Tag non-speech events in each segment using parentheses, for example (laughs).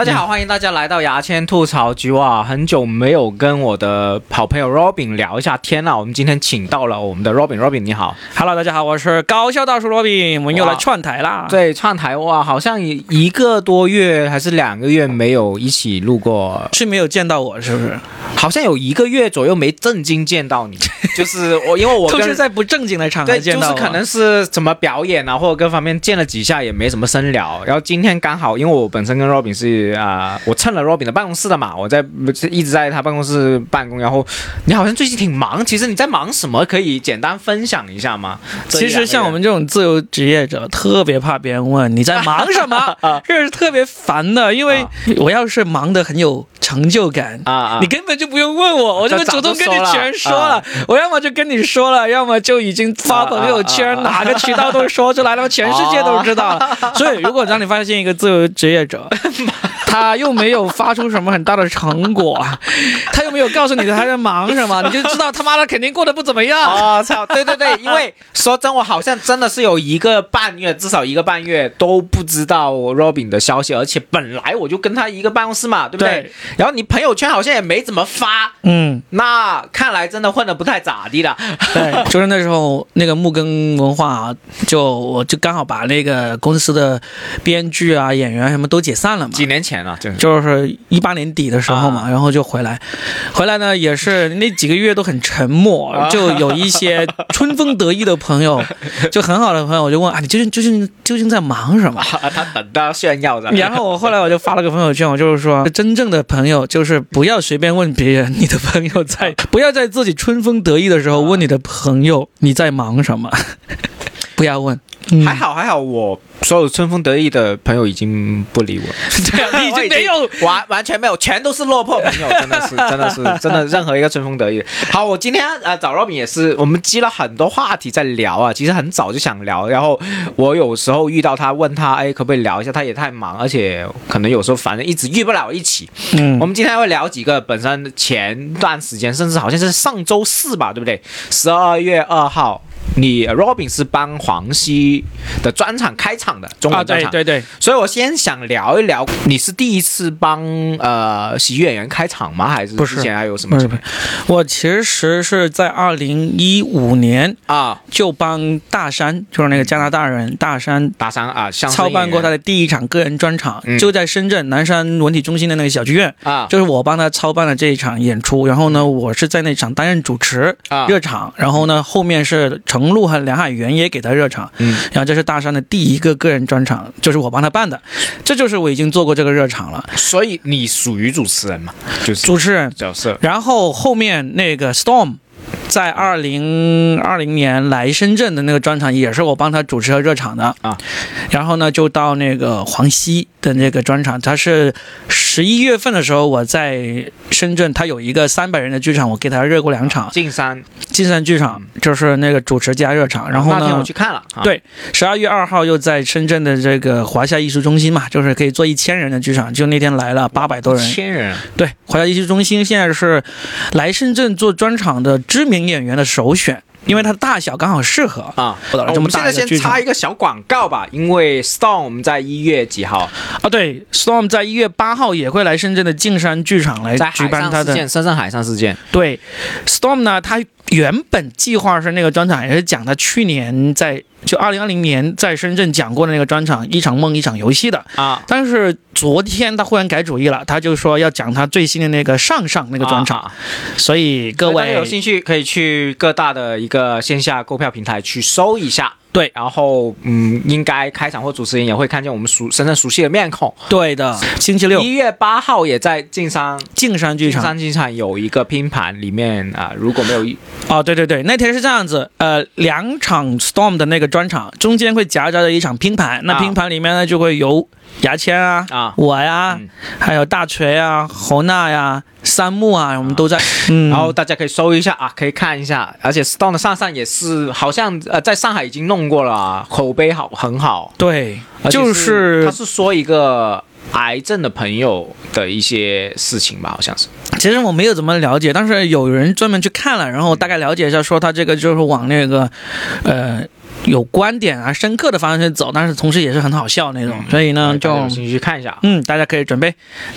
大家好，欢迎大家来到牙签吐槽局哇！很久没有跟我的好朋友 Robin 聊一下天了，我们今天请到了我们的 Robin，Robin 你好，Hello，大家好，我是高校大叔 Robin，，我们又来串台啦。对，串台哇，好像一个多月还是两个月没有一起录过，是没有见到我，是不是？好像有一个月左右没正经见到你，就是我因为我跟 (laughs) 都是在不正经的场合对，见到。就是可能是怎么表演啊，或者各方面见了几下也没什么深聊。然后今天刚好，因为我本身跟 Robin 是啊、我蹭了 Robin 的办公室的嘛，我在一直在他办公室办公。然后你好像最近挺忙，其实你在忙什么？可以简单分享一下吗？其实像我们这种自由职业者，特别怕别人问你在忙什么，这是特别烦的。因为啊我要是忙得很有成就感。啊啊你，根本就不用问我，我就会主动跟你全说了。啊我要么就跟你说了，要么就已经发朋友圈，哪个渠道都说出来了，全世界都知道了。所以，如果让你发现一个自由职业者，(laughs) 他又没有发出什么很大的成果，他又没有告诉你他在忙什么，你就知道他妈的肯定过得不怎么样。哦，操！对对对，因为说真，我好像真的是有一个半月，至少一个半月都不知道 Robin 的消息，而且本来我就跟他一个办公室嘛，对不对？对然后你朋友圈好像也没怎么发，嗯，那看来真的混得不太咋地了。对，就是那时候那个木根文化啊，就我就刚好把那个公司的编剧啊、演员什么都解散了嘛。几年前了，就是就是一八年底的时候嘛，然后就回来，回来呢也是那几个月都很沉默，啊就有一些春风得意的朋友，(laughs) 就很好的朋友，我就问啊，你究竟究竟究竟在忙什么？他等到炫耀着。然后我后来我就发了个朋友圈，我就是说，真正的朋友就是不要随便问别人你的朋友在，不要在自己春风得意的时候问你的朋友你在忙什么，(laughs) 不要问。嗯还好还好，我所有春风得意的朋友已经不理我了，(laughs) 对啊，你已经 (laughs) 没有完完全没有，全都是落魄朋友，真的是 (laughs) 真的是真的，任何一个春风得意。好，我今天呃找 Robin 也是，我们积了很多话题在聊啊，其实很早就想聊，然后我有时候遇到他问他，哎，可不可以聊一下？他也太忙，而且可能有时候反正一直遇不了一起。嗯我们今天会聊几个本身前段时间，甚至好像是上周四吧，对不对？十二月二号，你 Robin 是帮黄西的专场开场的中啊，文专场，对对对，所以我先想聊一聊，你是第一次帮呃喜剧演员开场吗？还是不是之前还有什么我其实是在二零一五年啊？就帮大山，就是那个加拿大人大山。大山啊，操办过他的第一场个人专场，嗯就在深圳南山文体中心的那个小剧院，啊就是我帮他操办了这一场演出。然后呢，我是在那场担任主持啊热场，然后呢，后面是程璐和梁海源也给他热场。嗯然后这是大山的第一个个人专场，就是我帮他办的，这就是我已经做过这个热场了，所以你属于主持人嘛，就是主持人。角色然后后面那个 Storm。在二零二零年来深圳的那个专场，也是我帮他主持和热场的啊。然后呢，就到那个黄西的那个专场，他是十一月份的时候，我在深圳，他有一个三百人的剧场，我给他热过两场。进山，进山剧场就是那个主持加热场，然后呢那天我，去看了，啊、对十二月二号又在深圳的这个华夏艺术中心嘛，就是可以坐一千人的剧场，就那天来了八百多人。千人。对，华夏艺术中心现在是来深圳做专场的知名演员的首选，因为它的大小刚好适合。啊。我们现在先插一个小广告吧，因为 Storm 在一月几号啊，对，Storm 在一月八号也会来深圳的径山剧场来举办他的。深圳海上事件对，Storm 呢，他原本计划是那个专场也是讲他去年在就二零二零年在深圳讲过的那个专场《一场梦一场游戏》的，啊，但是昨天他忽然改主意了，他就说要讲他最新的那个上上那个专场，啊所以各位有兴趣可以去各大的一个线下购票平台去搜一下。对然后嗯，应该开场或主持人也会看见我们熟深圳熟悉的面孔。对的，星期六。一月八号也在晋商。晋商剧场晋商剧场有一个拼盘，里面啊、如果没有哦，对对对，那天是这样子，呃，两场 Storm 的那个专场中间会夹杂着一场拼盘，那啊。拼盘里面呢就会有牙签啊、啊我呀，嗯还有大锤啊、侯娜呀、三木啊，我们都在，嗯，然后大家可以搜一下啊，可以看一下。而且 Stone 的上上也是好像呃在上海已经弄过了啊，口碑好很好。对，就是他是说一个癌症的朋友的一些事情吧，好像是。其实我没有怎么了解，但是有人专门去看了，然后大概了解一下，说他这个就是往那个，呃。有观点啊、深刻的方向去走，但是同时也是很好笑那种。嗯所以呢，就去看一下嗯，大家可以准备，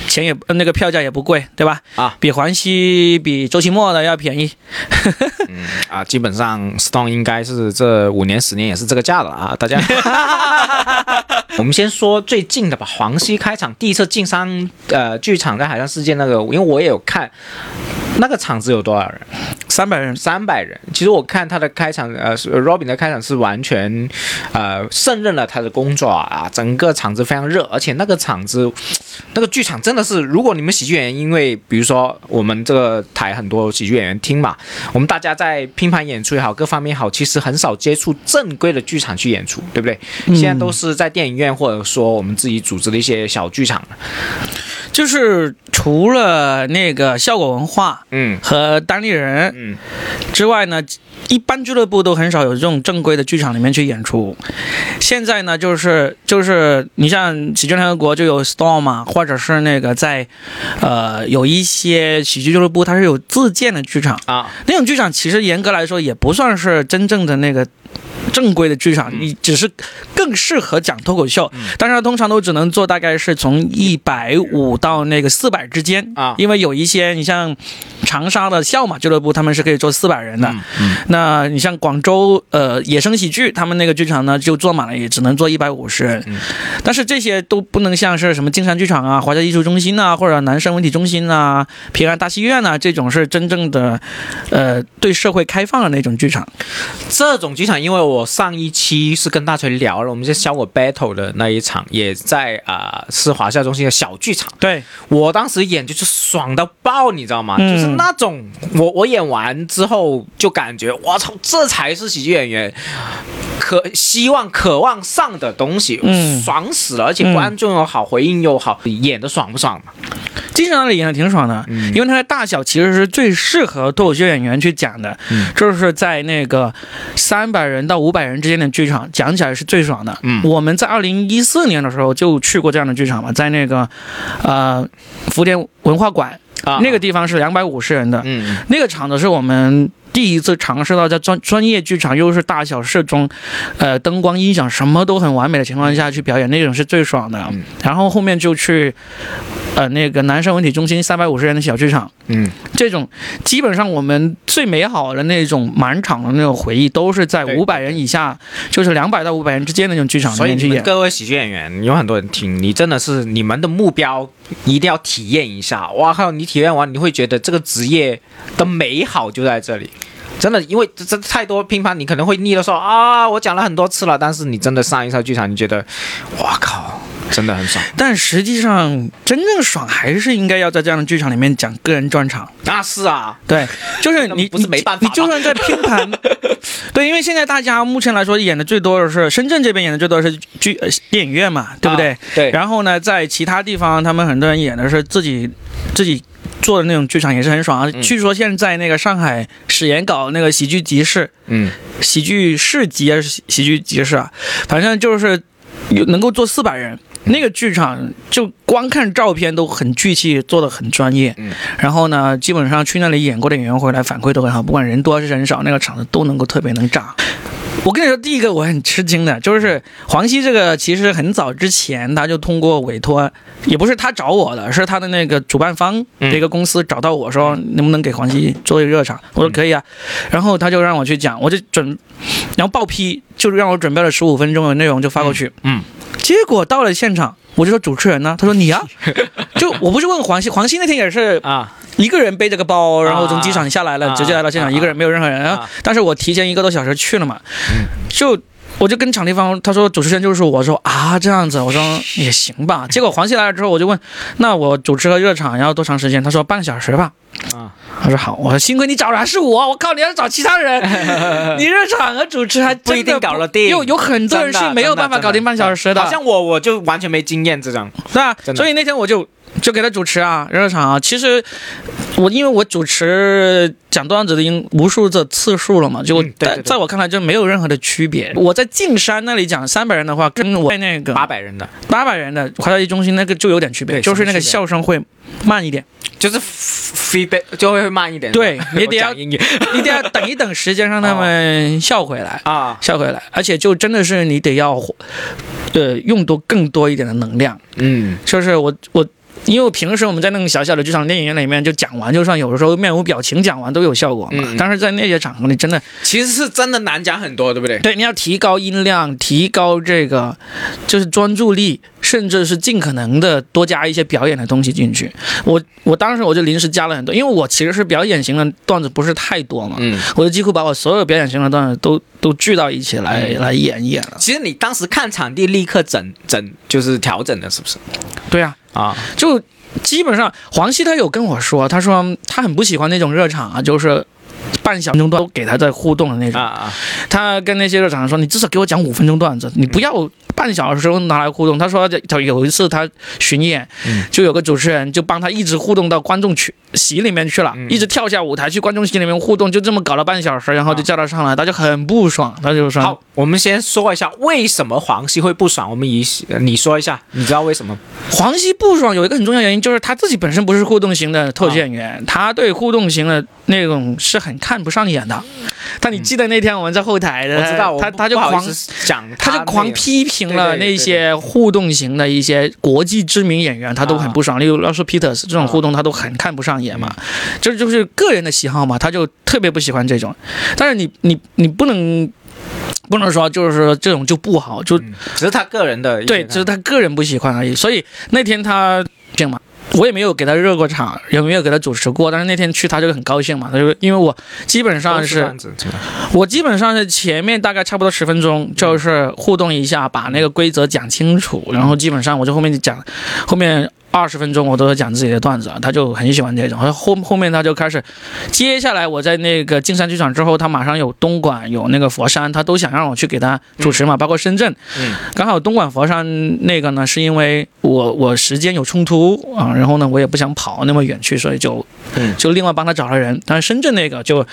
钱也呃那个票价也不贵，对吧？啊比环西、比周奇墨的要便宜。(laughs) 啊！基本上 Stone 应该是这五年十年也是这个价了啊！大家，(laughs) 我们先说最近的吧。黄西开场第一次进山呃剧场在海上世界那个，因为我也有看。那个场子有多少人？三百人，三百人。其实我看他的开场，呃是，Robin 的开场是完全，呃，胜任了他的工作啊，整个场子非常热，而且那个场子，那个剧场真的是，如果你们喜剧演员，因为比如说我们这个台很多喜剧演员听嘛，我们大家在拼盘演出也好，各方面也好，其实很少接触正规的剧场去演出，对不对？嗯现在都是在电影院或者说我们自己组织的一些小剧场。就是除了那个效果文化嗯和当地人嗯之外呢，一般俱乐部都很少有这种正规的剧场里面去演出。现在呢，就是就是你像喜剧联合国就有 Storm 嘛，或者是那个在呃有一些喜剧俱乐部它是有自建的剧场，啊。那种剧场其实严格来说也不算是真正的那个正规的剧场，你只是更适合讲脱口秀，但是它通常都只能做大概是从一百五到那个四百之间啊。因为有一些你像长沙的笑马俱乐部，他们是可以做四百人的，嗯那你像广州呃野生喜剧，他们那个剧场呢就坐满了，也只能坐一百五十人，嗯。但是这些都不能像是什么金山剧场啊、华夏艺术中心啊，或者南山文体中心啊、平安大戏院啊这种是真正的呃对社会开放的那种剧场。这种剧场，因为我上一期是跟大锤聊了，我们这小我 battle 的那一场，也在啊、是华夏中心的小剧场。对，我当时演就是爽到爆，你知道吗？嗯就是那种我我演完之后就感觉我操，这才是喜剧演员可希望渴望上的东西，嗯爽死了，而且嗯观众又好，回应又好，演的爽不爽嘛？金山那里演的挺爽的，因为它的大小其实是最适合脱口秀演员去讲的，嗯就是在那个三百人到五百人之间的剧场讲起来是最爽的。嗯。我们在二零一四年的时候就去过这样的剧场嘛，在那个呃福田文化馆、啊，那个地方是两百五十人的，嗯那个场子是我们第一次尝试到在专专业剧场，又是大小适中，呃，灯光音响什么都很完美的情况下去表演，那种是最爽的。嗯。然后后面就去，呃，那个南山文体中心三百五十人的小剧场，嗯这种基本上我们最美好的那种满场的那种回忆，都是在对五百人以下，就是两百到五百人之间的那种剧场里所以你面去演。们各位喜剧演员，有很多人听，你真的是你们的目标一定要体验一下。哇靠！你体验完，你会觉得这个职业的美好就在这里。真的，因为这这太多乒乓，你可能会腻了说啊，我讲了很多次了，但是你真的上一场剧场，你觉得，哇靠，真的很爽。但实际上，真正爽还是应该要在这样的剧场里面讲个人专场。那是啊，对，就是你不是你没办法吗你就算在拼盘，(laughs) 对，因为现在大家目前来说演的最多的是深圳这边演的最多的是剧呃电影院嘛，对不对？啊对然后呢，在其他地方，他们很多人演的是自己自己做的那种剧场，也是很爽啊。嗯据说现在那个上海史岩搞那个喜剧集市、嗯，喜剧市集还是喜喜剧集市啊，反正就是有能够坐四百人。那个剧场就光看照片都很聚气，做的很专业。嗯然后呢，基本上去那里演过的演员回来反馈都很好，不管人多还是人少，那个场子都能够特别能炸。我跟你说，第一个我很吃惊的就是黄西这个，其实很早之前他就通过委托，也不是他找我的，是他的那个主办方嗯这个公司找到我说，能不能给黄西做一个热场？我说可以啊，然后他就让我去讲，我就准，然后报批，就让我准备了十五分钟的内容就发过去，嗯结果到了现场，我就说主持人呢？他说你啊，(laughs) 就我不是问黄西，黄西那天也是啊，一个人背着个包，然后从机场下来了，啊直接来到现场，啊一个人没有任何人。啊但是我提前一个多小时去了嘛，嗯就。我就跟场地方他说主持人就是我我说啊这样子，我说也行吧。(laughs) 结果黄西来了之后，我就问，那我主持和热场要多长时间？他说半个小时吧。啊，他说好，我说幸亏你找的还是我，我靠，你要是找其他人，(laughs) 你热场和主持还真的不一定搞得定有有很多人是没有办法搞定半小时的，好像我我就完全没经验这种。是吧？所以那天我就就给他主持啊，热场啊。其实我因为我主持讲段子的已经无数的次数了嘛，就在、在我看来就没有任何的区别。我在径山那里讲三百人的话，跟我在那个八百人的，八百人的华侨艺中心那个就有点区别，对就是那个笑声会慢一点。就是 feedback 就会慢一点。对你得要 (laughs) 你得要等一等时间让他们 (laughs) 笑回来。啊，笑回来，而且就真的是你得要，呃，用多更多一点的能量。嗯就是我我，因为平时我们在那种小小的剧场电影院里面就讲完，就算有的时候面无表情讲完都有效果嘛。嗯但是在那些场合里，真的其实是真的难讲很多，对不对？对你要提高音量，提高这个就是专注力，甚至是尽可能的多加一些表演的东西进去。我我当时我就临时加了很多，因为我其实是表演型的段子不是太多嘛，嗯，我就几乎把我所有表演型的段子都都聚到一起来、嗯来演一演了。其实你当时看场地立刻整整就是调整的，是不是？对啊，啊，就基本上黄西他有跟我说，他说他很不喜欢那种热场啊，就是半小钟都给他在互动的那种。啊啊，他跟那些热场说，你至少给我讲五分钟段子，你不要半小时拿来互动。他说他有一次他巡演，嗯就有个主持人就帮他一直互动到观众区席里面去了，嗯一直跳下舞台去观众席里面互动，就这么搞了半小时，然后就啊叫他上来，他就很不爽，他就说好，我们先说一下为什么黄西会不爽。我们以你说一下，你知道为什么？黄西不爽有一个很重要原因，就是他自己本身不是互动型的特技演员，他对互动型的那种是很看不上眼的。但你记得那天我们在后台的，我知道，他他就狂讲他就狂批评了对对对那些互动型的一些国际知名演员，他都很不爽。例如 Russell Peters 这种互动，他都很看不上眼嘛。这就是个人的喜好嘛，他就特别不喜欢这种。但是你你你不能不能说就是说这种就不好，就嗯只是他个人的对，只是他个人不喜欢而已。所以那天他这样嘛。我也没有给他热过场，也没有给他主持过，但是那天去他就很高兴嘛，他就因为我基本上是我基本上是前面大概差不多十分钟，就是互动一下，把那个规则讲清楚，然后基本上我就后面就讲，后面二十分钟我都在讲自己的段子，他就很喜欢这种。然后后后面他就开始，接下来我在那个金山剧场之后，他马上有东莞有那个佛山，他都想让我去给他主持嘛，包括深圳，嗯。刚好东莞佛山那个呢，是因为我我时间有冲突啊，然后呢我也不想跑那么远去，所以就嗯就另外帮他找了人。但是深圳那个就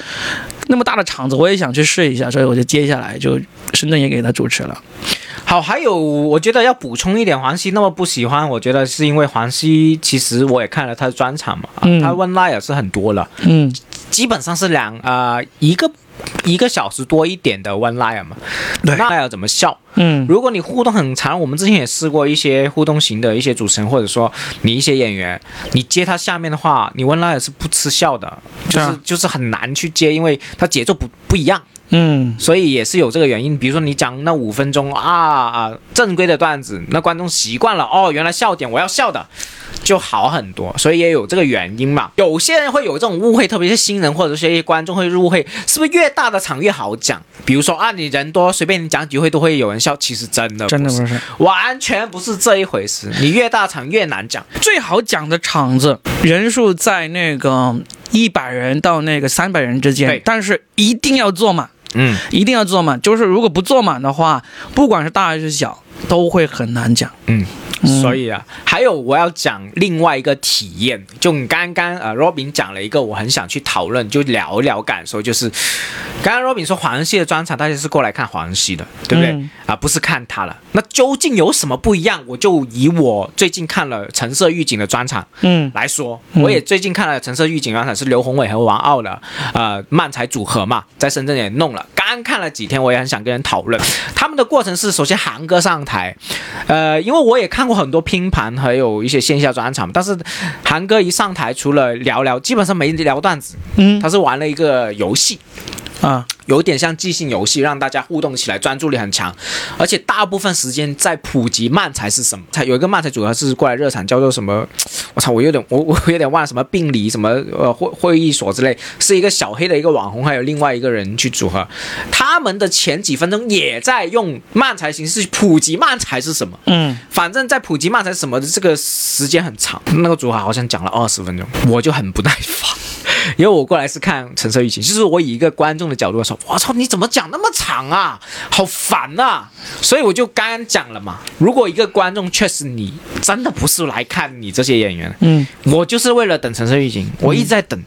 那么大的场子，我也想去试一下，所以我就接下来就深圳也给他主持了。好，还有我觉得要补充一点，黄西那么不喜欢，我觉得是因为黄西其实我也看了他的专场嘛，他问赖也是很多了，嗯基本上是两呃一个一个小时多一点的 one liner 嘛，对那要怎么笑？嗯如果你互动很长，我们之前也试过一些互动型的一些主持人，或者说你一些演员，你接他下面的话，你 one liner 是不吃笑的，就是、啊就是很难去接，因为他节奏不不一样。嗯所以也是有这个原因。比如说你讲那五分钟啊啊正规的段子，那观众习惯了哦，原来笑点我要笑的，就好很多。所以也有这个原因嘛。有些人会有这种误会，特别是新人或者是一些观众会误会，是不是越大的场越好讲？比如说啊，你人多，随便你讲几回都会有人笑，其实真的真的不是完全不是这一回事。你越大场越难讲。最好讲的场子人数在那个一百人到那个三百人之间对，但是一定要坐满，嗯，一定要坐满。就是如果不坐满的话，不管是大还是小，都会很难讲。嗯，嗯所以啊，还有我要讲另外一个体验，就你刚刚呃，Robin 讲了一个我很想去讨论，就聊一聊感受，就是刚刚 Robin 说黄西的专场，大家是过来看黄西的，对不对？嗯啊，不是看他了。那究竟有什么不一样？我就以我最近看了橙色预警的专场嗯来说，嗯我也最近看了橙色预警专场，是刘宏伟和王傲的呃漫才组合嘛，在深圳也弄了。刚看了几天，我也很想跟人讨论。他们的过程是，首先韩哥上台，呃，因为我也看过很多拼盘，还有一些线下专场，但是韩哥一上台，除了聊聊，基本上没聊段子，嗯他是玩了一个游戏。啊有点像即兴游戏，让大家互动起来，专注力很强，而且大部分时间在普及慢才是什么？才有一个慢才组合是过来热场，叫做什么？(tsk) 我操，我有点我我有点忘了什么病理什么呃会会议所之类，是一个小黑的一个网红，还有另外一个人去组合，他们的前几分钟也在用慢才形式普及慢才是什么。嗯反正，在普及慢才是什么的这个时间很长，那个组合好像讲了二十分钟，我就很不耐烦，因为我过来是看橙色预警，就是我以一个观众的角度来说，我操，你怎么讲那么长啊，好烦啊！所以我就刚刚讲了嘛，如果一个观众确实你真的不是来看你这些演员，嗯我就是为了等橙色预警，我一直在等。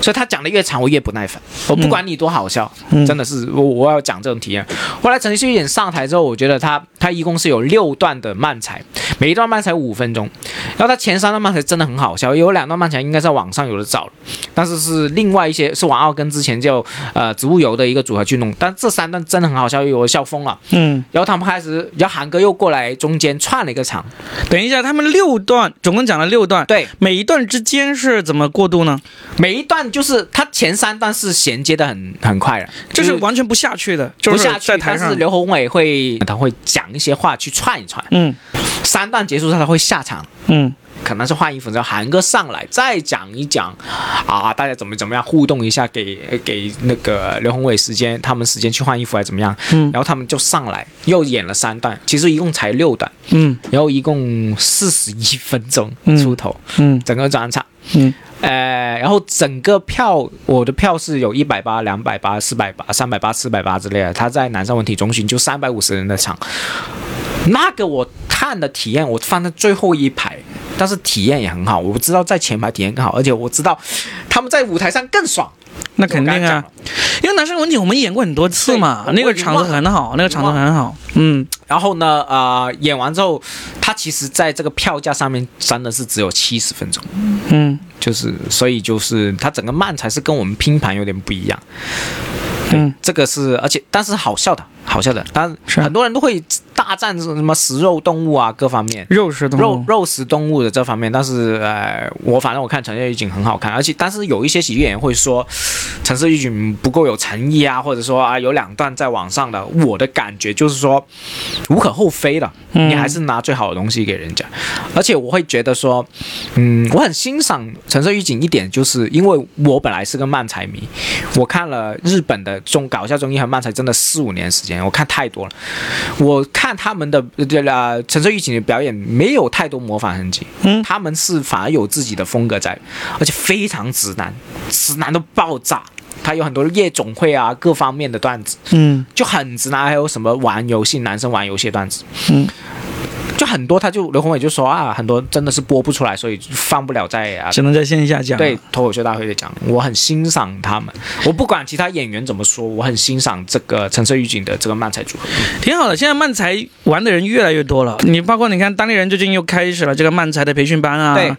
所以他讲的越长，我越不耐烦。我不管你多好笑，嗯真的是我我要讲这种体验。后来陈旭演上台之后，我觉得他他一共是有六段的慢才，每一段慢才五分钟，然后他前三段慢才真的很好笑，有两段慢才应该在网上有的找了，但是是另外一些是王傲跟之前叫呃植物油的一个组合去弄，但这三段真的很好笑，有我笑疯了。嗯，然后他们开始，然后韩哥又过来中间串了一个场，等一下，他们六段总共讲了六段，对，每一段之间是怎么过渡呢？每一段就是他前三段是衔接的很很快的，就是完全不下去的，就是不下去在，台上。但是。刘宏伟会他会讲一些话去串一串，嗯。三段结束他会下场。嗯。可能是换衣服，之后韩哥上来再讲一讲啊，大家怎么怎么样互动一下，给给那个刘宏伟时间，他们时间去换衣服还是怎么样，嗯。然后他们就上来又演了三段，其实一共才六段，嗯。然后一共四十一分钟嗯。出头，嗯。整个专场。嗯呃，然后整个票，我的票是有一百八、两百八、四百八、三百八、四百八之类的。他在南山文体中心就三百五十人的场，那个我看的体验，我放在最后一排，但是体验也很好。我不知道在前排体验更好，而且我知道他们在舞台上更爽。那肯定啊。因为男生文体我们演过很多次嘛，那个场子很好，那个场子很好。嗯。然后呢，呃，演完之后，他其实在这个票价上面真的是只有七十分钟，嗯。就是所以就是他整个漫才是跟我们拼盘有点不一样。嗯这个是，而且但是好笑的，好笑的，但是很多人都会大战什么食肉动物啊，各方面。肉食动物。肉肉食动物的这方面，但是呃，我反正我看橙色预警很好看，而且但是有一些喜剧演员会说橙色预警不够有诚意啊，或者说啊有两段在网上的，我的感觉就是说无可厚非的，嗯。你还是拿最好的东西给人家，而且我会觉得说，嗯，我很欣赏橙色预警一点，就是因为我本来是个漫才迷，我看了日本的中搞笑综艺和漫才真的四五年时间，我看太多了。我看他们的呃陈设预警的表演没有太多模仿痕迹，嗯他们是反而有自己的风格在，而且非常直男，直男都爆炸。他有很多夜总会啊各方面的段子，嗯就很直男，还有什么玩游戏男生玩游戏的段子，嗯，就很多。他就刘宏伟就说啊，很多真的是播不出来，所以放不了在啊只能在线下讲。对，脱口秀大会的讲，我很欣赏他们。我不管其他演员怎么说，我很欣赏这个橙色预警的这个漫才组合。挺好的。现在漫才玩的人越来越多了，你包括你看当地人最近又开始了这个漫才的培训班啊，对，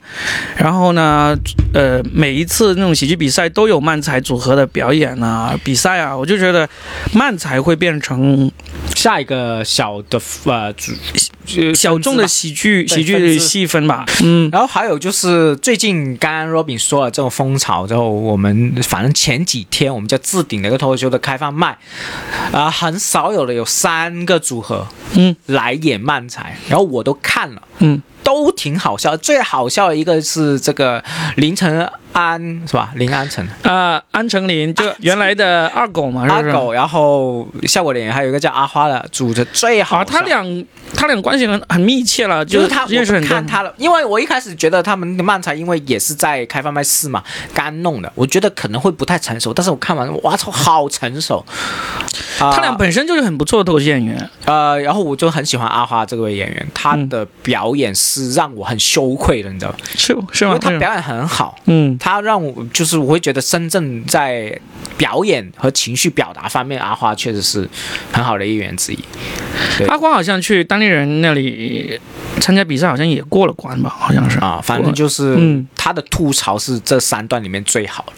然后呢，呃，每一次那种喜剧比赛都有漫才组合的表演啊、比赛啊，我就觉得漫才会变成下一个小的呃小众的喜剧喜剧细分吧，嗯。然后还有就是最近刚刚 Robin 说了这种风潮之后，我们反正前几天我们就置顶了一个脱口秀的开放麦，啊、很少有的有三个组合嗯。来演漫才，然后我都看了。嗯都挺好笑，最好笑的一个是这个林晨安是吧？林安晨啊，安成林就原来的二狗嘛，是不是？阿狗，然后效果脸还有一个叫阿花的，组的最好。他俩他俩关系很很密切了，就是他，认识很看。他了，因为我一开始觉得他们的漫才，因为也是在开放麦四嘛，刚弄的，我觉得可能会不太成熟，但是我看完，哇操，好成熟！啊他俩本身就是很不错的脱口秀演员，呃，然后我就很喜欢阿花这位演员，他嗯的表演是让我很羞愧的，你知道吗？是是吗因为？他表演很好，嗯他让我就是我会觉得深圳在表演和情绪表达方面，阿花确实是很好的一员之一。对阿花好像去当地人那里参加比赛，好像也过了关吧？好像是啊，反正就是嗯他的吐槽是这三段里面最好的。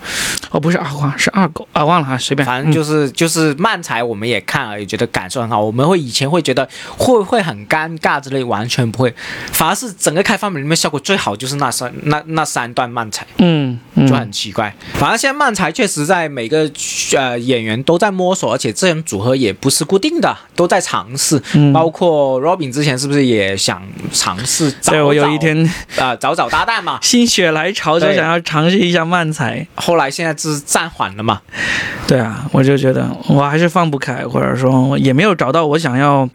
哦，不是阿花，是二狗啊，忘了哈，随便。反正就是、就是漫才，我们也看了，也觉得感受很好。我们会以前会觉得会不会很尴尬之类，完全不会，反而是整个开放里面效果最好就是那三那那三段漫才。嗯嗯，就很奇怪，反正现在漫才确实在每个呃演员都在摸索，而且这种组合也不是固定的，都在尝试。嗯包括 Robin 之前是不是也想尝试找对我有一天啊、找找搭档嘛？心血来潮，就想要尝试一下漫才。后来现在是暂缓了嘛？对啊，我就觉得我还是放不开，或者说也没有找到我想要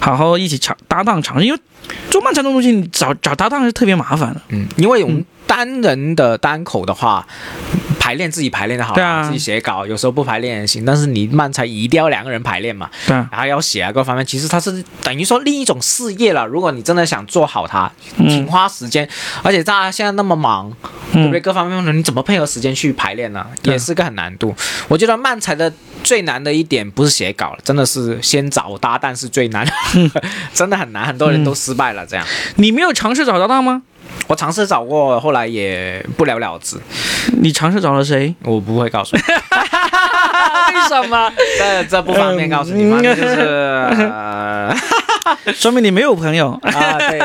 好好一起尝搭档尝试，因为做漫才这种东西，你找找搭档是特别麻烦的。嗯，因为我们单人的单口的话，排练自己排练的好对啊自己写稿，有时候不排练也行，但是你漫才一定要两个人排练嘛，对啊，然后要写啊各方面，其实它是等于说另一种事业了。如果你真的想做好它，挺嗯花时间，而且大家现在那么忙，对不对？嗯，各方面的你怎么配合时间去排练呢？对也是个很难度。我觉得漫才的最难的一点不是写稿了，真的是先找搭档是最难，(laughs) 真的很难，很多人都失败了。这样，你没有尝试找搭档吗？我尝试找过，后来也不了了之。你尝试找了谁？我不会告诉你，为什么？(laughs) 这这不方便告诉你，嗯反正就是、呃、(laughs) 说明你没有朋友。啊，对。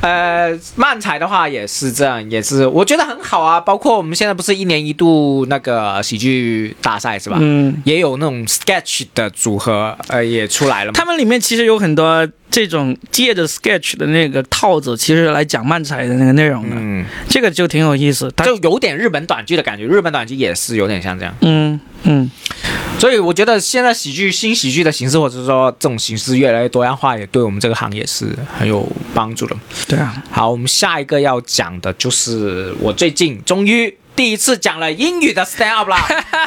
呃，漫才的话也是这样，也是我觉得很好啊。包括我们现在不是一年一度那个喜剧大赛是吧？嗯，也有那种 sketch 的组合，呃，也出来了嘛。他们里面其实有很多这种借着 sketch 的那个套子，其实来讲漫才的那个内容的，嗯，这个就挺有意思。他就有点日本短剧的感觉，日本短剧也是有点像这样。嗯嗯，所以我觉得现在喜剧新喜剧的形式，或者说这种形式越来越多样化，也对我们这个行业是很有帮助的。对啊，好，我们下一个要讲的就是我最近终于第一次讲了英语的 stand up 啦，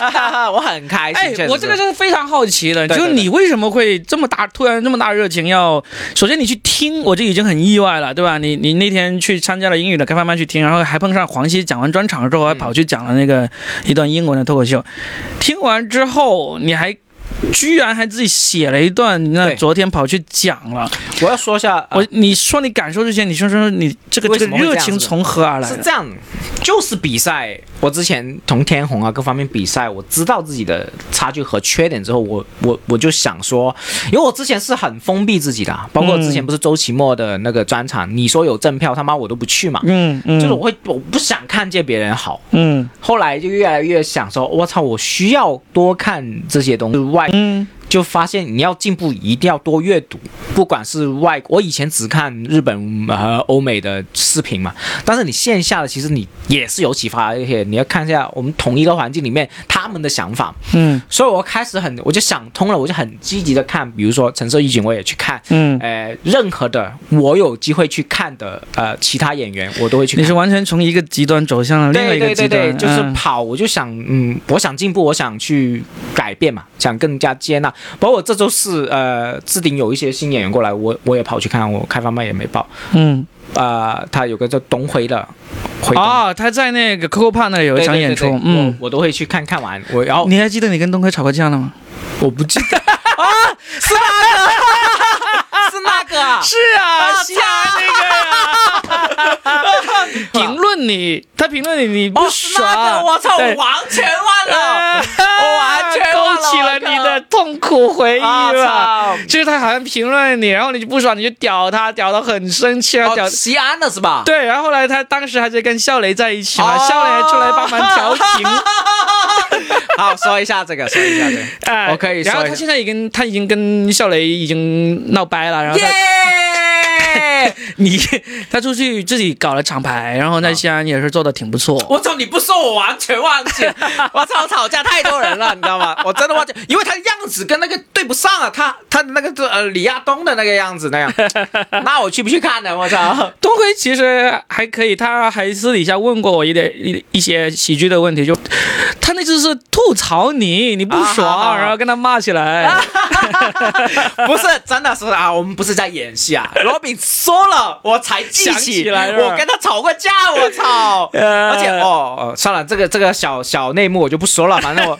(laughs) 我很开心。我这个是非常好奇的，对对就是你为什么会这么大，突然这么大热情要？首先你去听，我就已经很意外了，对吧？你你那天去参加了英语的开放班去听，然后还碰上黄西讲完专场之后，还跑去讲了那个一段英文的脱口秀。听完之后，你还居然还自己写了一段，那昨天跑去讲了。我要说一下，我你说你感受之前，你说说你这个这个热情从何而来？是这样，就是比赛。我之前从天虹啊各方面比赛，我知道自己的差距和缺点之后，我我我就想说，因为我之前是很封闭自己的啊，包括之前不是周奇墨的那个专场，你说有赠票，他妈我都不去嘛。嗯嗯，就是我会，我不想看见别人好，嗯后来就越来越想说，我操，我需要多看这些东西。外嗯就发现你要进步，一定要多阅读，不管是外，我以前只看日本和欧美的视频嘛，但是你线下的其实你也是有启发，而且你要看一下我们同一个环境里面他们的想法，嗯所以我开始很，我就想通了，我就很积极的看，比如说橙色预警我也去看，嗯，呃，任何的我有机会去看的呃其他演员我都会去看你是。完全从一个极端走向了另外对对对一个极端，对，就是嗯跑，我就想，嗯，我想进步，我想去改变嘛，想更加接纳。包括这周四呃，置顶有一些新演员过来，我我也跑去看，我开放麦也没报。嗯呃，他有个叫东辉的，辉东哦，他在那个 Coco Park 那有一场演出对对对，嗯，我我都会去看看完。我然后你还记得你跟东辉吵过架了吗？我不记得 (laughs) 啊，是那个，(laughs) 是那个。(laughs) 啊，是啊啊西安那个。呀，(laughs) 评论你，他评论你，你不哦，是那爽，个，我操，我完全忘了，我完全忘了勾起了你的痛苦回忆啊。了。就是他好像评论你，然后你就不爽，你就屌他，屌得很生气，啊屌哦，西安的是吧？对，然后后来他当时还在跟笑雷在一起嘛，哦。笑雷还出来帮忙调情，(laughs) (laughs) 好，说一下这个，说一下这个。哎，我可以然后说一下他现在已经他已经跟笑雷已经闹掰了，然后！(laughs) 你他出去自己搞了厂牌，然后在西安也是做的挺不错。我操！你不说我完全忘记了。(laughs) 我操！吵架太多人了，你知道吗？我真的忘记，因为他的样子跟那个对不上啊，他他的那个呃李亚东的那个样子那样，那我去不去看呢？我操！东辉其实还可以，他还私底下问过我一点一一些喜剧的问题，就他那次是吐槽你，你不爽，啊好好好然后跟他骂起来。(laughs) 不是，真的是啊，我们不是在演戏啊。(laughs) 罗宾说了，我才记想起起来我跟他吵过架，我操！(laughs) 呃而且哦哦，算了，这个这个小小内幕我就不说了，反正我。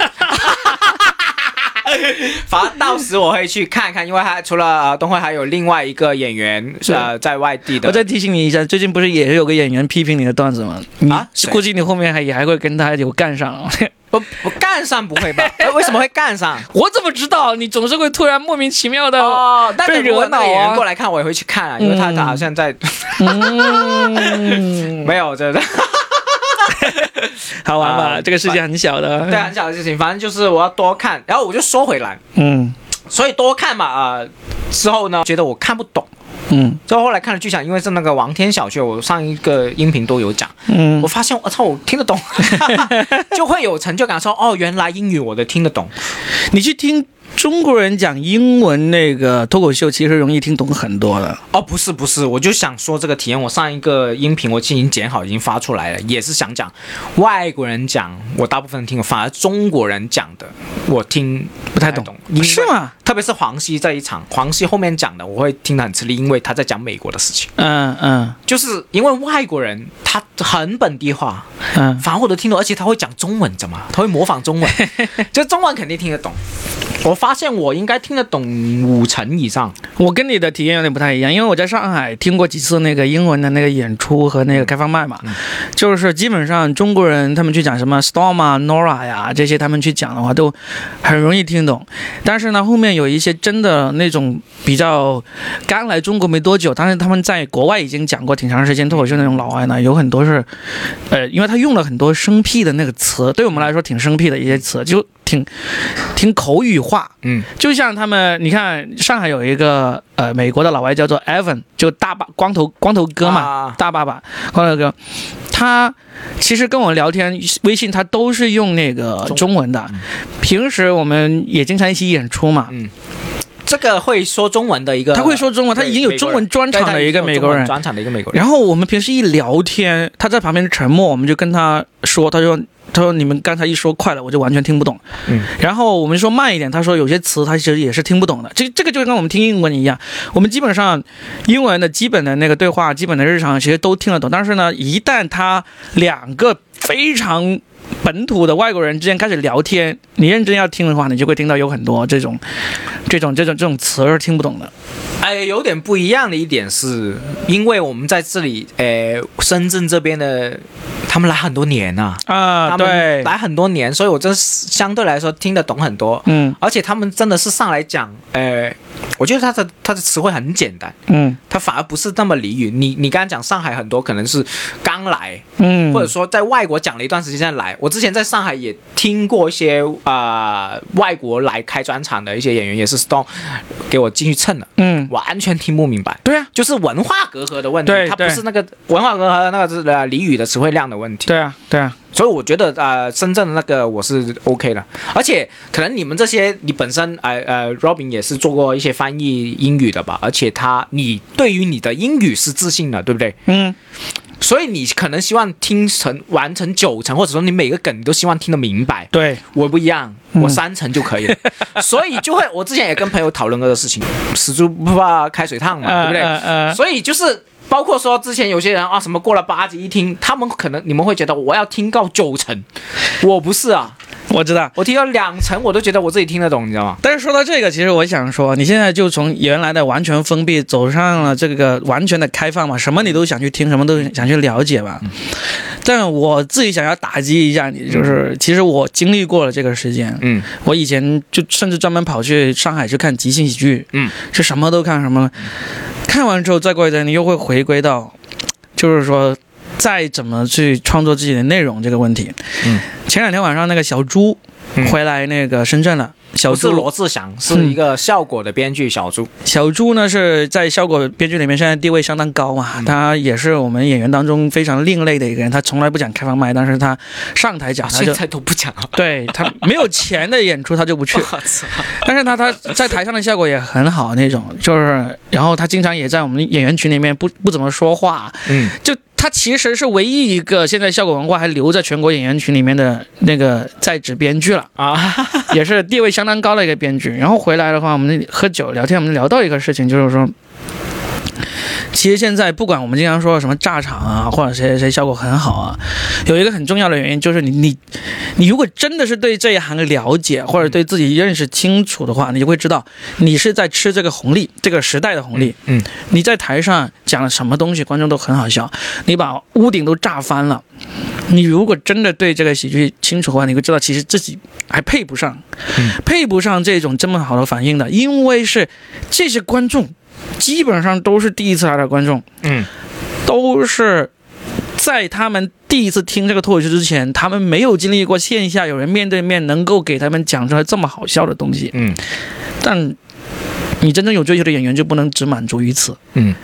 (laughs) 反正到时我会去看看，因为还除了呃东辉，还有另外一个演员是呃在外地的。我再提醒你一下，最近不是也是有个演员批评你的段子吗？啊谁估计你后面还也还会跟他有干上。(laughs) 不不干上不会吧？(laughs) 呃为什么会干上？我怎么知道？你总是会突然莫名其妙的。哦，但是如果惹恼啊那个演员过来看，我也会去看啊，因为他嗯他好像在嗯，没有这。(laughs) 好玩吧？啊这个世界很小的。对，很小的事情，反正就是我要多看，然后我就说回来，嗯。所以多看嘛啊、呃之后呢，觉得我看不懂，嗯。之后后来看了剧场，因为是那个王天小学，我上一个音频都有讲，嗯。我发现我操，我听得懂，(laughs) 就会有成就感说，哦，原来英语我都听得懂，你去听中国人讲英文那个脱口秀，其实容易听懂很多的。哦，不是不是，我就想说这个体验。我上一个音频我已经剪好，已经发出来了，也是想讲外国人讲，我大部分听，反而中国人讲的我听太懂，是吗？特别是黄西这一场，黄西后面讲的我会听得很吃力，因为他在讲美国的事情，嗯嗯就是因为外国人他很本地化，嗯，反而我都听懂，而且他会讲中文，怎么？他会模仿中文，(laughs) 就中文肯定听得懂。我发现我应该听得懂五成以上。我跟你的体验有点不太一样，因为我在上海听过几次那个英文的那个演出和那个开放麦嘛，就是基本上中国人他们去讲什么 Storm 啊、Nora 呀这些，他们去讲的话都很容易听懂。但是呢，后面有一些真的那种比较刚来中国没多久，但是他们在国外已经讲过挺长时间脱口秀那种老外呢，有很多是，呃，因为他用了很多生僻的那个词，对我们来说挺生僻的一些词，就挺挺口语化。嗯。就像他们，你看上海有一个呃美国的老外叫做 Evan，就大爸光头光头哥嘛，啊。大爸爸光头哥，他其实跟我聊天微信他都是用那个中中文的，平时我们也经常一起演出嘛，嗯，这个会说中文的一个，他会说中文，他已经有中文专场的一个美国人。专场的一个美国人。然后我们平时一聊天，他在旁边沉默，我们就跟他说，他说他说你们刚才一说快了，我就完全听不懂。嗯，然后我们说慢一点，他说有些词他其实也是听不懂的。这这个就跟我们听英文一样，我们基本上英文的基本的那个对话、基本的日常其实都听得懂，但是呢，一旦他两个非常本土的外国人之间开始聊天，你认真要听的话，你就会听到有很多这种、这种、这种、这种词是听不懂的。哎，有点不一样的一点是，因为我们在这里，哎，深圳这边的，他们来很多年呐、啊，他对们，来很多年，所以我真是相对来说听得懂很多。嗯而且他们真的是上来讲，哎，我觉得他的他的词汇很简单，嗯他反而不是那么俚语。你你刚刚讲上海很多可能是刚来，嗯，或者说在外国讲了一段时间再来。我之前在上海也听过一些啊、呃外国来开专场的一些演员，也是 Stone 给我进去蹭的，嗯，完全听不明白。对啊，就是文化隔阂的问题对，它不是那个文化隔阂，那个是呃俚语的词汇量的问题。对啊，对啊，所以我觉得呃，深圳的那个我是 OK 的，而且可能你们这些你本身呃呃，Robin 也是做过一些翻译英语的吧，而且他你对于你的英语是自信的，对不对？嗯所以你可能希望听成完成九成，或者说你每个梗你都希望听得明白。对，我不一样，嗯。我三成就可以了，(laughs) 所以就会我之前也跟朋友讨论过的事情，死猪不怕开水烫嘛，对不对？所以就是包括说之前有些人啊，什么过了八级一听，他们可能你们会觉得我要听到九成，我不是啊，(laughs) 我知道。我听到两层我都觉得我自己听得懂，你知道吗？但是说到这个，其实我想说，你现在就从原来的完全封闭走上了这个完全的开放嘛，什么你都想去听，什么都想去了解嘛。但我自己想要打击一下你，就是其实我经历过了这个时间，嗯我以前就甚至专门跑去上海去看即兴喜剧，嗯，是什么都看什么，看完之后再过一阵，你又会回归到，就是说再怎么去创作自己的内容这个问题。嗯，前两天晚上那个小猪嗯回来那个深圳了，小猪罗志祥，是一个效果的编剧小猪。小猪呢是在效果编剧里面现在地位相当高嘛，他也是我们演员当中非常另类的一个人，他从来不讲开放麦，但是他上台讲他就。现在都不讲了。对他没有钱的演出他就不去，(laughs) 但是他他在台上的效果也很好那种，就是然后他经常也在我们演员群里面不不怎么说话，嗯就他其实是唯一一个现在效果文化还留在全国演员群里面的那个在职编剧了，啊，也是地位相当高的一个编剧。然后回来的话，我们喝酒聊天，我们聊到一个事情，就是说。其实现在不管我们经常说什么炸场啊，或者谁谁谁效果很好啊，有一个很重要的原因就是你你你如果真的是对这一行了解，或者对自己认识清楚的话，你就会知道你是在吃这个红利，这个时代的红利。嗯，你在台上讲了什么东西，观众都很好笑，你把屋顶都炸翻了。你如果真的对这个喜剧清楚的话，你会知道其实自己还配不上，嗯配不上这种这么好的反应的，因为是这些观众基本上都是第一次来的观众，嗯都是在他们第一次听这个脱口秀之前，他们没有经历过线下有人面对面能够给他们讲出来这么好笑的东西。嗯但你真正有追求的演员就不能只满足于此。嗯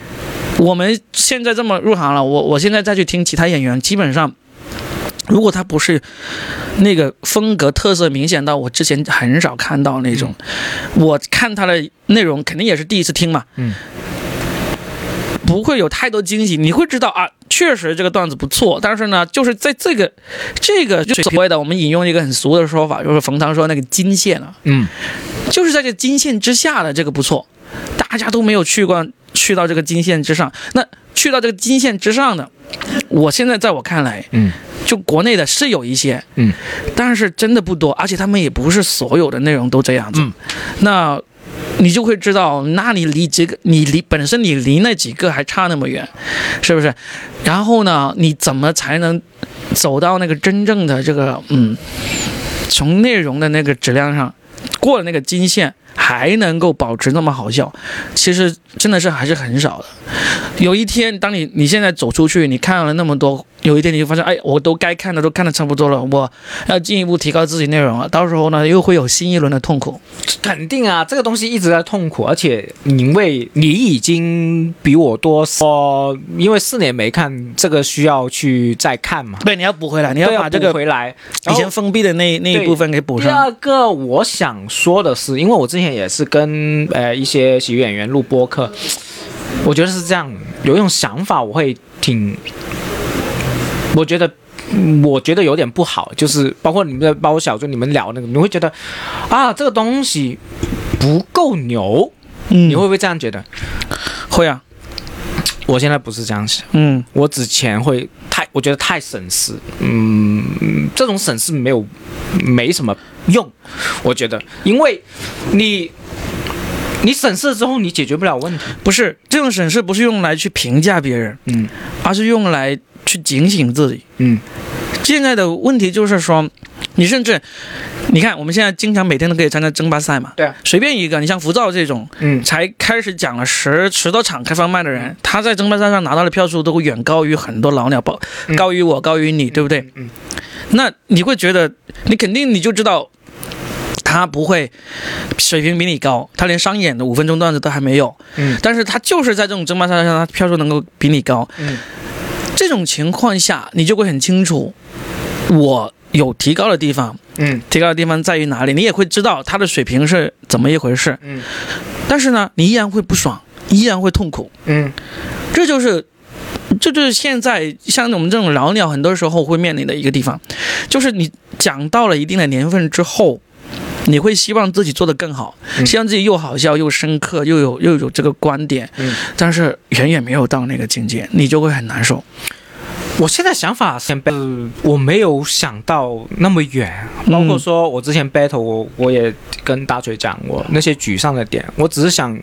我们现在这么入行了，我我现在再去听其他演员，基本上如果他不是那个风格特色明显到我之前很少看到那种，我看他的内容肯定也是第一次听嘛，嗯，不会有太多惊喜，你会知道啊，确实这个段子不错，但是呢，就是在这个这个就所谓的我们引用一个很俗的说法，就是冯唐说那个金线啊，嗯。就是在这金线之下的这个不错，大家都没有去过，去到这个金线之上，那去到这个金线之上的，我现在在我看来，嗯就国内的是有一些，嗯，但是真的不多，而且他们也不是所有的内容都这样子，嗯那。你就会知道，那你离这个，你离本身你离那几个还差那么远，是不是？然后呢，你怎么才能走到那个真正的这个，嗯，从内容的那个质量上过了那个金线，还能够保持那么好笑，其实真的是还是很少的。有一天，当你你现在走出去，你看了那么多，有一天你就发现，哎，我都该看的都看的差不多了，我要进一步提高自己内容了。到时候呢，又会有新一轮的痛苦。肯定啊，这个东西一直在痛苦，而且因为你已经比我多哦，因为四年没看，这个需要去再看嘛，对，你要补回来，你你要把这个回来。以前封闭的那那一部分给补上第。二个我想说的是，因为我之前也是跟呃一些喜剧演员录播客，我觉得是这样，有一种想法我会挺，我觉得。嗯我觉得有点不好，就是包括你们的，包括小猪你们聊那个，你会觉得啊，这个东西不够牛，嗯你会不会这样觉得？会啊，我现在不是这样想，嗯我之前会太，我觉得太省事，嗯，这种省事没有没什么用，我觉得，因为你你审视之后，你解决不了问题，不是这种审视不是用来去评价别人，嗯。而是用来去警醒自己。嗯。现在的问题就是说，你甚至，(laughs) 你看我们现在经常每天都可以参加争霸赛嘛，对啊，随便一个，你像浮躁这种，嗯。才开始讲了十十多场开放麦的人，他在争霸赛上拿到的票数都会远高于很多老鸟，高嗯。高于我，高于你，对不对？嗯那你会觉得，你肯定你就知道。他不会水平比你高，他连商演的五分钟段子都还没有，嗯。但是他就是在这种争霸赛上，他票数能够比你高。嗯。这种情况下，你就会很清楚，我有提高的地方，嗯提高的地方在于哪里，你也会知道他的水平是怎么一回事。嗯但是呢，你依然会不爽，依然会痛苦，嗯这就是。这就是现在像我们这种老鸟，很多时候会面临的一个地方，就是你讲到了一定的年份之后，你会希望自己做得更好，嗯希望自己又好笑又深刻，又有又有这个观点，嗯。但是远远没有到那个境界，你就会很难受。我现在想法是，呃，我没有想到那么远，包括说我之前 battle，我我也跟大锤讲过那些沮丧的点，我只是想，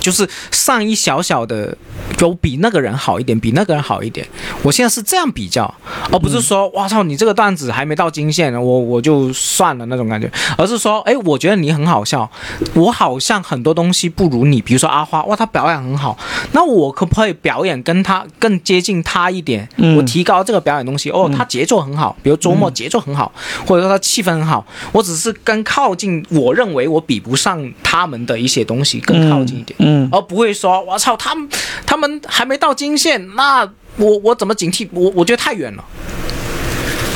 就是上一小小的，有比那个人好一点，比那个人好一点。我现在是这样比较，而不是说，哇操，你这个段子还没到金线，我我就算了那种感觉，而是说，哎，我觉得你很好笑，我好像很多东西不如你，比如说阿花，哇，他表演很好，那我可不可以表演跟他更接近他一点？嗯。我提高这个表演东西，哦，嗯。他节奏很好，比如周末节奏很好，或者说他气氛很好，我只是更靠近我认为我比不上他们的一些东西，更靠近一点，嗯，而不会说我操，他们他们还没到金线，那我我怎么警惕？我我觉得太远了。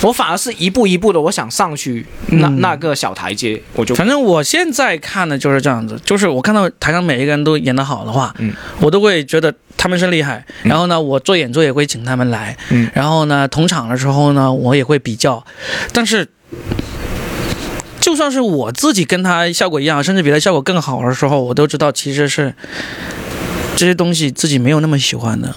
我反而是一步一步的，我想上去那、嗯那个小台阶，我就反正我现在看的就是这样子，就是我看到台上每一个人都演得好的话，嗯，我都会觉得他们是厉害。然后呢，我做演出也会请他们来，嗯然后呢，同场的时候呢，我也会比较，但是。就算是我自己跟他效果一样，甚至比他效果更好的时候，我都知道其实是这些东西自己没有那么喜欢的。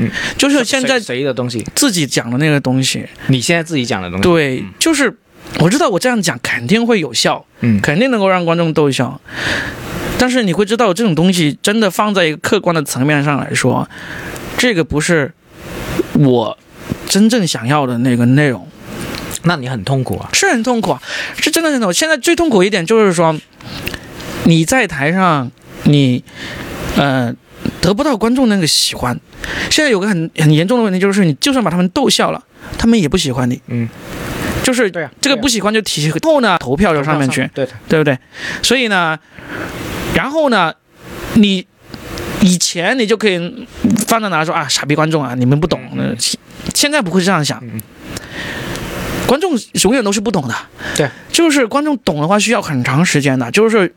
嗯，就是现在谁谁的东西？自己讲的那个东西，你现在自己讲的东西，对嗯，就是我知道我这样讲肯定会有效，嗯肯定能够让观众逗笑。但是你会知道，这种东西真的放在一个客观的层面上来说，这个不是我真正想要的那个内容，那你很痛苦啊。是很痛苦啊，是真的很痛苦。现在最痛苦一点就是说，你在台上，你呃得不到观众那个喜欢。现在有个很很严重的问题，就是你就算把他们逗笑了，他们也不喜欢你。嗯，就是对这个不喜欢就体后呢投票到上面去，对，对不对？所以呢，然后呢，你以前你就可以放在哪说啊，傻逼观众啊，你们不懂。呃现现在不会这样想嗯，观众永远都是不懂的。对，就是观众懂的话需要很长时间的。就是，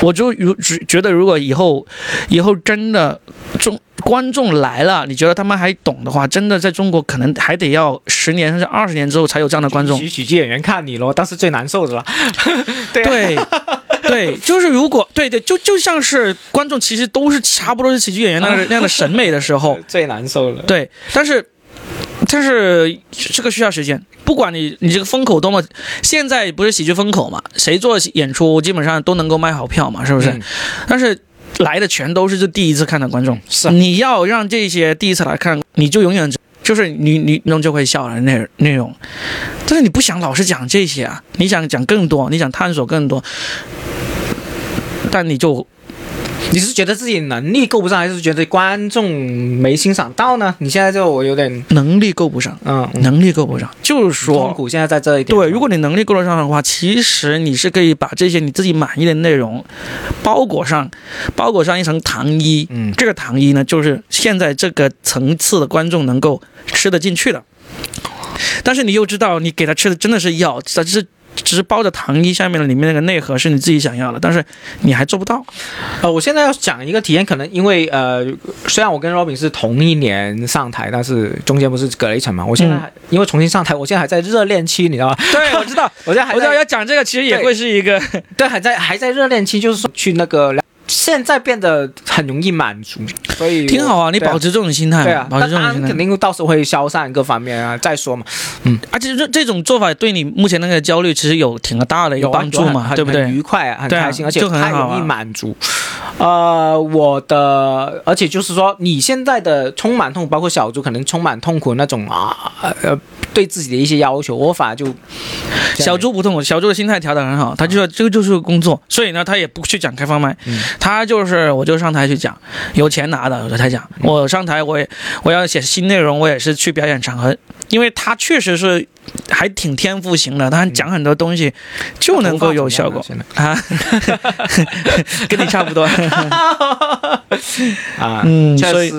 我就如只觉得，如果以后以后真的中观众来了，你觉得他们还懂的话，真的在中国可能还得要十年甚至二十年之后才有这样的观众。喜喜剧演员看你咯，但是最难受的了。(laughs) 对啊 (laughs) 对，对，就是如果对对，就就像是观众其实都是差不多是喜剧演员那个 (laughs) 那样的审美的时候，最难受了。对，但是但是这个需要时间，不管你你这个风口多么，现在不是喜剧风口嘛，谁做演出基本上都能够卖好票嘛，是不是？嗯但是来的全都是这第一次看的观众，是你要让这些第一次来看，你就永远就是你你弄就会笑的内内容，但是你不想老是讲这些啊，你想讲更多，你想探索更多，但你就你是觉得自己能力够不上，还是觉得观众没欣赏到呢？你现在就我有点能力够不上，嗯，能力够不上，就是说。痛苦现在在这一点。对，如果你能力够得上的话，其实你是可以把这些你自己满意的内容包裹上，包裹上一层糖衣。嗯这个糖衣呢，就是现在这个层次的观众能够吃得进去的。但是你又知道，你给他吃的真的是药，它只是只是包着糖衣，下面的里面那个内核是你自己想要的，但是你还做不到。呃，我现在要讲一个体验，可能因为呃，虽然我跟 Robin 是同一年上台，但是中间不是隔了一层嘛。我现在还、因为重新上台，我现在还在热恋期，你知道吗？对，我知道，(laughs) 我现在还我知道在要讲这个，其实也会是一个对，还在还在热恋期，就是说去那个，现在变得很容易满足，所以 (laughs) 挺好啊。你保持这种心态，对啊，保持这种心态肯。定到时候会消散各方面啊，再说嘛，嗯而且这这种做法对你目前那个焦虑其实有挺大的一个帮助嘛，对不对？愉快、啊，很开心，而且就很容易满足。呃，我的，而且就是说，你现在的充满痛苦，包括小猪可能充满痛苦那种啊，呃，对自己的一些要求，我反而就小猪不痛苦，小猪的心态调得很好，他就说这个就是个工作，所以呢，他也不去讲开放麦，嗯。他就是我就上台去讲，有钱拿的我就他讲，我上台我也我要写新内容，我也是去表演场合，因为他确实是还挺天赋型的，他讲很多东西就能够有效果。啊，(laughs) 跟你差不多，(laughs) 啊，嗯所以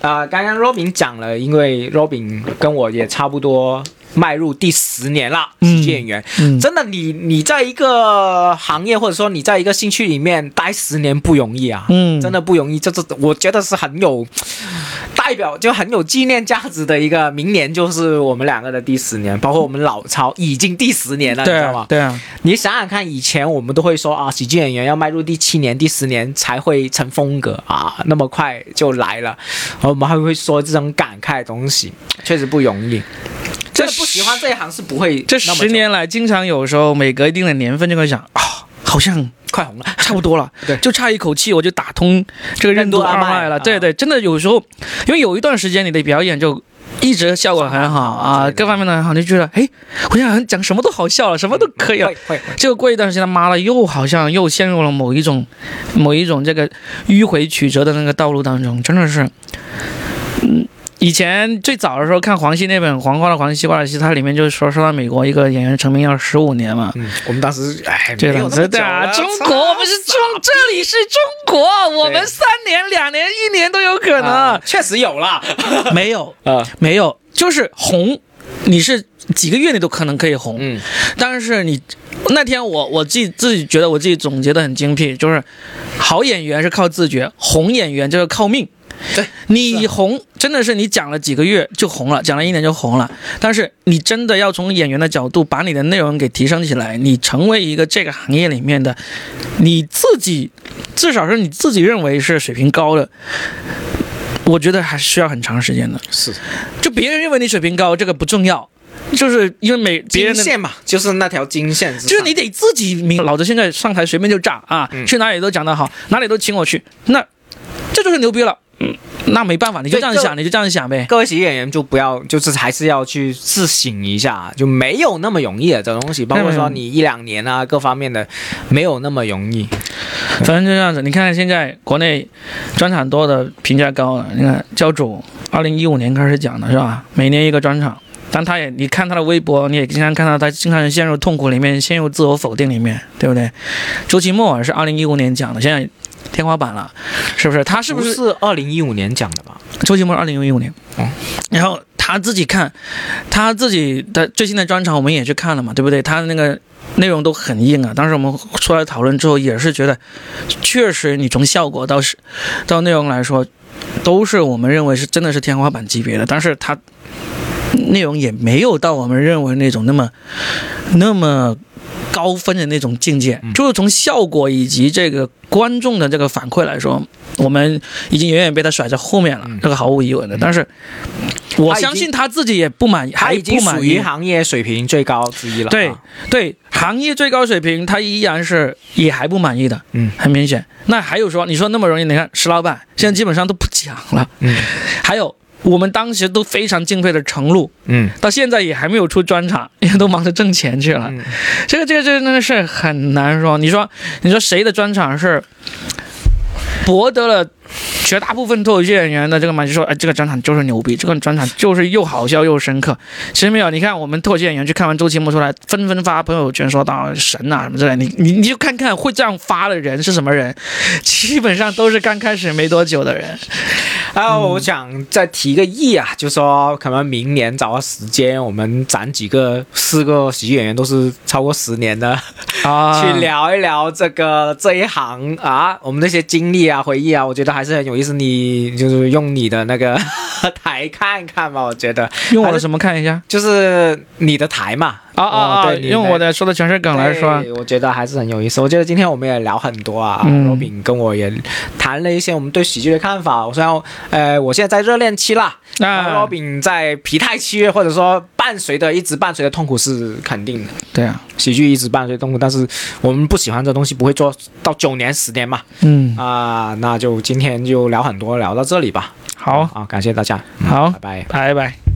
啊、刚刚 Robin 讲了，因为 Robin 跟我也差不多迈入第十年了，嗯喜剧演员。嗯，真的你，你在一个行业或者说你在一个兴趣里面待十年不容易啊，嗯真的不容易。这这，我觉得是很有代表，就很有纪念价值的一个。明年就是我们两个的第十年，包括我们老超已经第十年了，你知道吗？啊对啊，你想想看，以前我们都会说啊，喜剧演员要迈入第七年、第十年才会成风格啊，那么快就来了，我们还会说这种感慨的东西，确实不容易。这真的不喜欢这一行是不会这十年来，经常有时候每隔一定的年份就会想啊，好像快红了，差不多了，(laughs) 对就差一口气我就打通这个任督二脉了。对对，真的有时候，因为有一段时间你的表演就一直效果很好啊，各方面都很好，你就觉得哎，我现在讲什么都好笑了，什么都可以了。会结果过一段时间，他妈的又好像又陷入了某一种某一种这个迂回曲折的那个道路当中，真的是，嗯。以前最早的时候看黄西那本《黄瓜的黄西瓜的西》，它里面就是说说到美国一个演员成名要十五年嘛，嗯，我们当时哎，对的，没有那么对啊，中国，我们是中，这里是中国，我们三年、两年、一年都有可能。啊，确实有了，(laughs) 没有，啊，没有，就是红，你是几个月你都可能可以红，嗯。但是你那天我我自己自己觉得我自己总结的很精辟，就是好演员是靠自觉，红演员就是靠命。对，你红真的是你讲了几个月就红了，讲了一年就红了。但是你真的要从演员的角度把你的内容给提升起来，你成为一个这个行业里面的你自己，至少是你自己认为是水平高的，我觉得还需要很长时间的。是就别人认为你水平高，这个不重要，就是因为每别金人的线嘛，就是那条金线，就是你得自己明，老子现在上台随便就炸啊，嗯去哪里都讲得好，哪里都请我去，那这就是牛逼了。嗯，那没办法，你就这样想，你就这样想呗。各位喜剧演员就不要，就是还是要去自省一下，就没有那么容易的这东西，包括说你一两年啊，各方面的没有那么容易。反正就这样子。你看现在国内专场多的评价高了，你看教主二零一五年开始讲的是吧？每年一个专场。但他也，你看他的微博，你也经常看到他经常陷入痛苦里面，陷入自我否定里面，对不对？周奇墨是二零一五年讲的，现在天花板了，是不是？他是不是是二零一五年讲的吧？周奇墨二零一五年，嗯然后他他自己看，他自己的最新的专场我们也去看了嘛，对不对？他的那个内容都很硬啊。当时我们出来讨论之后，也是觉得，确实你从效果到是到内容来说，都是我们认为是真的是天花板级别的。但是他内容也没有到我们认为那种那么那么。高分的那种境界，就是从效果以及这个观众的这个反馈来说，我们已经远远被他甩在后面了，这个毫无疑问的。但是我相信他自己也不满意，还已经属于行业水平最高之一了。对对，行业最高水平，他依然是也还不满意的。嗯，很明显。那还有说，你说那么容易？你看石老板现在基本上都不讲了。嗯，还有。我们当时都非常敬佩的程璐，嗯，到现在也还没有出专场，(laughs) 因为都忙着挣钱去了。这个这个这个真的是很难说。你说你说谁的专场是博得了？绝大部分脱口秀演员的这个嘛，就说哎，这个专场就是牛逼，这个专场就是又好笑又深刻。其实没有，你看我们脱口秀演员去看完周奇墨出来，纷纷发朋友圈说到神啊什么之类。你 (laughs) 你你就看看会这样发的人是什么人，基本上都是刚开始没多久的人。然后我想再提个议啊，就说可能明年找个时间，我们攒几个四个喜剧演员都是超过十年的啊，(laughs) 去聊一聊这个这一行啊，我们那些经历啊、回忆啊，我觉得还是很有。意思，你就是用你的那个 (laughs) 台看看吧，我觉得用我的什么看一下，就是你的台嘛。啊啊啊！用我的说的全是梗来说，我觉得还是很有意思。我觉得今天我们也聊很多啊，罗宾跟我也谈了一些我们对喜剧的看法。我虽然呃，我现在在热恋期啦，那罗宾在疲态期，或者说伴随的一直伴随的痛苦是肯定的。对啊，喜剧一直伴随痛苦，但是我们不喜欢这东西，不会做到九年十年嘛。嗯啊，那就今天就聊很多，聊到这里吧。好啊，感谢大家。好，拜拜，拜拜。